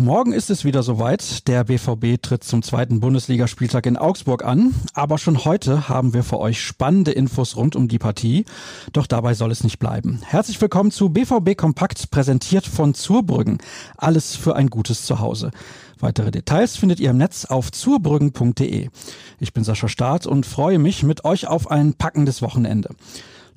Morgen ist es wieder soweit. Der BVB tritt zum zweiten Bundesligaspieltag in Augsburg an. Aber schon heute haben wir für euch spannende Infos rund um die Partie. Doch dabei soll es nicht bleiben. Herzlich willkommen zu BVB Kompakt, präsentiert von Zurbrüggen. Alles für ein gutes Zuhause. Weitere Details findet ihr im Netz auf zurbrüggen.de. Ich bin Sascha Staat und freue mich mit euch auf ein packendes Wochenende.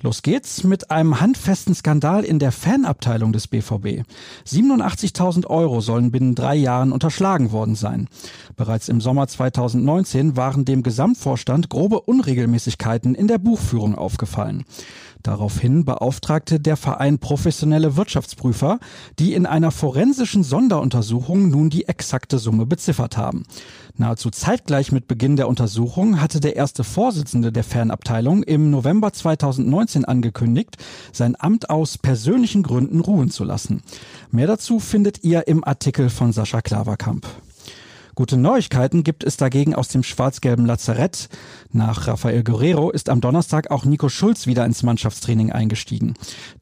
Los geht's mit einem handfesten Skandal in der Fanabteilung des BVB. 87.000 Euro sollen binnen drei Jahren unterschlagen worden sein. Bereits im Sommer 2019 waren dem Gesamtvorstand grobe Unregelmäßigkeiten in der Buchführung aufgefallen. Daraufhin beauftragte der Verein professionelle Wirtschaftsprüfer, die in einer forensischen Sonderuntersuchung nun die exakte Summe beziffert haben. Nahezu zeitgleich mit Beginn der Untersuchung hatte der erste Vorsitzende der Fernabteilung im November 2019 angekündigt, sein Amt aus persönlichen Gründen ruhen zu lassen. Mehr dazu findet ihr im Artikel von Sascha Klaverkamp. Gute Neuigkeiten gibt es dagegen aus dem schwarz-gelben Lazarett. Nach Rafael Guerrero ist am Donnerstag auch Nico Schulz wieder ins Mannschaftstraining eingestiegen.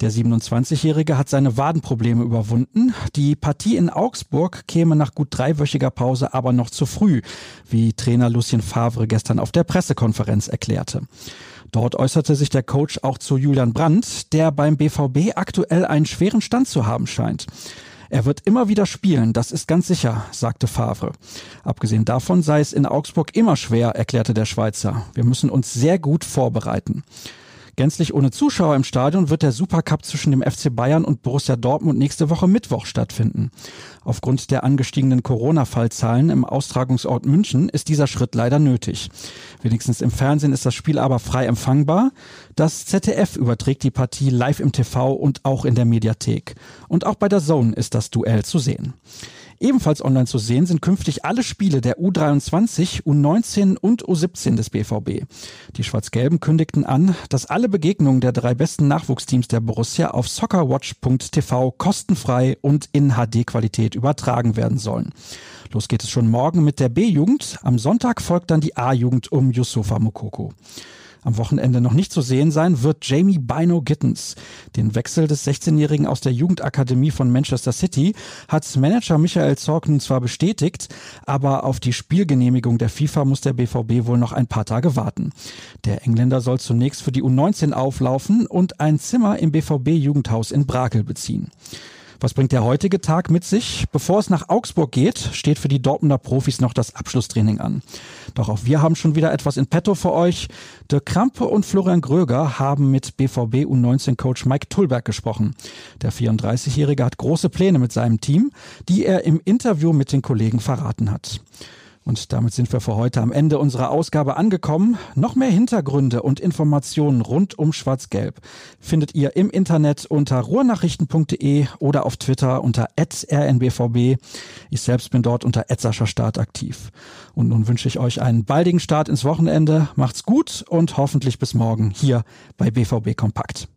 Der 27-Jährige hat seine Wadenprobleme überwunden. Die Partie in Augsburg käme nach gut dreiwöchiger Pause aber noch zu früh, wie Trainer Lucien Favre gestern auf der Pressekonferenz erklärte. Dort äußerte sich der Coach auch zu Julian Brandt, der beim BVB aktuell einen schweren Stand zu haben scheint. Er wird immer wieder spielen, das ist ganz sicher, sagte Favre. Abgesehen davon sei es in Augsburg immer schwer, erklärte der Schweizer. Wir müssen uns sehr gut vorbereiten. Gänzlich ohne Zuschauer im Stadion wird der Supercup zwischen dem FC Bayern und Borussia Dortmund nächste Woche Mittwoch stattfinden. Aufgrund der angestiegenen Corona-Fallzahlen im Austragungsort München ist dieser Schritt leider nötig. Wenigstens im Fernsehen ist das Spiel aber frei empfangbar. Das ZDF überträgt die Partie live im TV und auch in der Mediathek. Und auch bei der Zone ist das Duell zu sehen. Ebenfalls online zu sehen sind künftig alle Spiele der U23, U19 und U17 des BVB. Die Schwarz-Gelben kündigten an, dass alle Begegnungen der drei besten Nachwuchsteams der Borussia auf soccerwatch.tv kostenfrei und in HD-Qualität übertragen werden sollen. Los geht es schon morgen mit der B-Jugend. Am Sonntag folgt dann die A-Jugend um Yusufa Mukoko am Wochenende noch nicht zu sehen sein, wird Jamie Bino Gittens. Den Wechsel des 16-Jährigen aus der Jugendakademie von Manchester City hat Manager Michael Zorc nun zwar bestätigt, aber auf die Spielgenehmigung der FIFA muss der BVB wohl noch ein paar Tage warten. Der Engländer soll zunächst für die U19 auflaufen und ein Zimmer im BVB-Jugendhaus in Brakel beziehen. Was bringt der heutige Tag mit sich? Bevor es nach Augsburg geht, steht für die Dortmunder Profis noch das Abschlusstraining an. Doch auch wir haben schon wieder etwas in petto für euch. Dirk Krampe und Florian Gröger haben mit BVB U19-Coach Mike Tullberg gesprochen. Der 34-Jährige hat große Pläne mit seinem Team, die er im Interview mit den Kollegen verraten hat. Und damit sind wir für heute am Ende unserer Ausgabe angekommen. Noch mehr Hintergründe und Informationen rund um Schwarz-Gelb findet ihr im Internet unter ruhrnachrichten.de oder auf Twitter unter rnbvb. Ich selbst bin dort unter Start aktiv. Und nun wünsche ich euch einen baldigen Start ins Wochenende. Macht's gut und hoffentlich bis morgen hier bei BVB Kompakt.